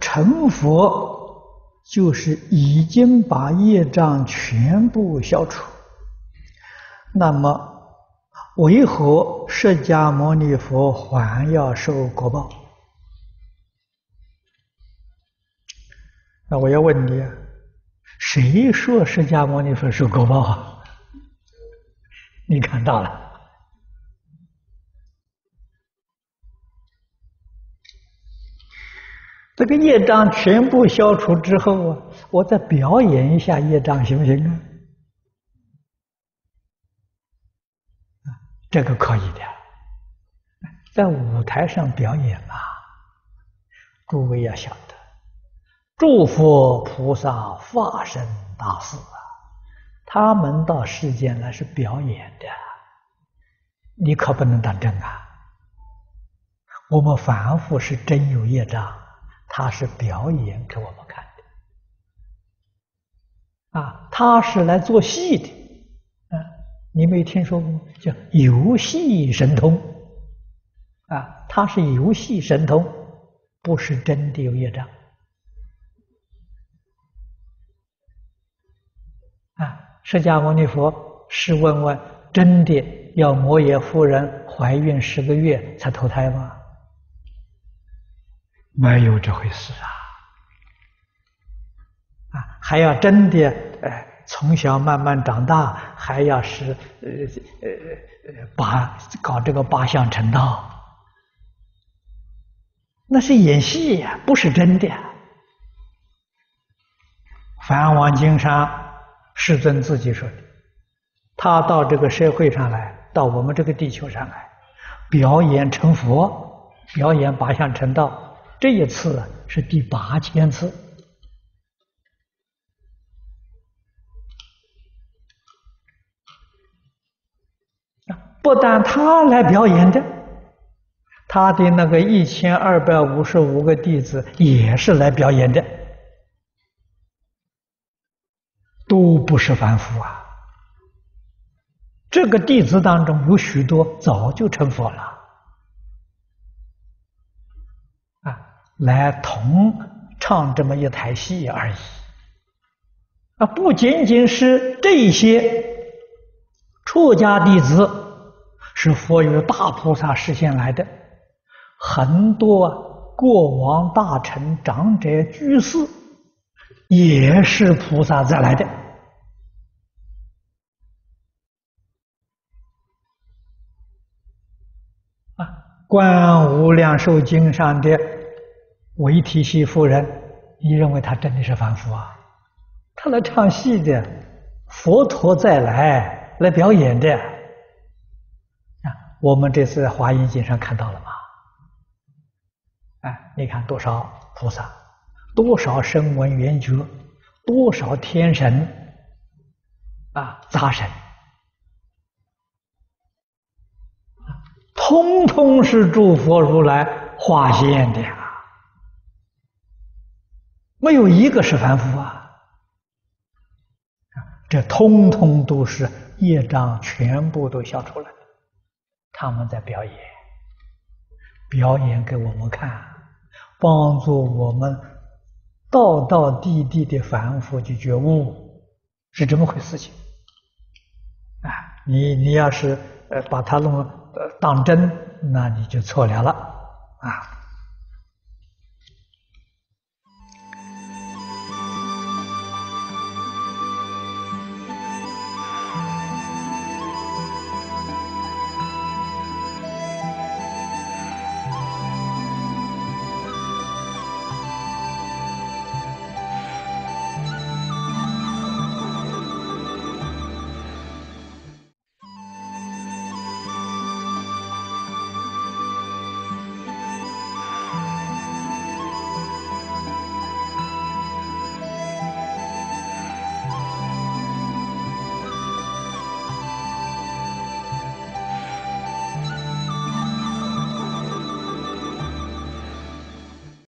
成佛就是已经把业障全部消除，那么为何释迦牟尼佛还要受果报？那我要问你，谁说释迦牟尼佛受果报啊？你看到了。这个业障全部消除之后啊，我再表演一下业障行不行啊？这个可以的，在舞台上表演嘛。诸位要晓得，诸佛菩萨化身大士啊，他们到世间来是表演的，你可不能当真啊。我们凡夫是真有业障。他是表演给我们看的，啊，他是来做戏的，啊，你没听说过叫游戏神通，啊，他是游戏神通，不是真的有业障，啊，释迦牟尼佛试问问，真的要摩耶夫人怀孕十个月才投胎吗？没有这回事啊！啊，还要真的呃，从小慢慢长大，还要是呃呃呃八搞这个八相成道，那是演戏呀，不是真的。梵王经上，世尊自己说的，他到这个社会上来，到我们这个地球上来，表演成佛，表演八相成道。这一次是第八千次！不但他来表演的，他的那个一千二百五十五个弟子也是来表演的，都不是凡夫啊！这个弟子当中有许多早就成佛了。来同唱这么一台戏而已，啊，不仅仅是这些出家弟子是佛与大菩萨示现来的，很多过往大臣、长者、居士也是菩萨再来的，啊，《观无量寿经》上的。我一提起夫人，你认为他真的是凡夫啊？他来唱戏的，佛陀再来来表演的啊！我们这次在华严经上看到了吗？哎，你看多少菩萨，多少声闻缘觉，多少天神啊，杂神，通通是诸佛如来化现的！没有一个是凡夫啊！这通通都是业障，全部都消除了。他们在表演，表演给我们看，帮助我们道道地地的凡夫去觉悟，是这么回事情。啊，你你要是呃把它弄呃当真，那你就错了了啊！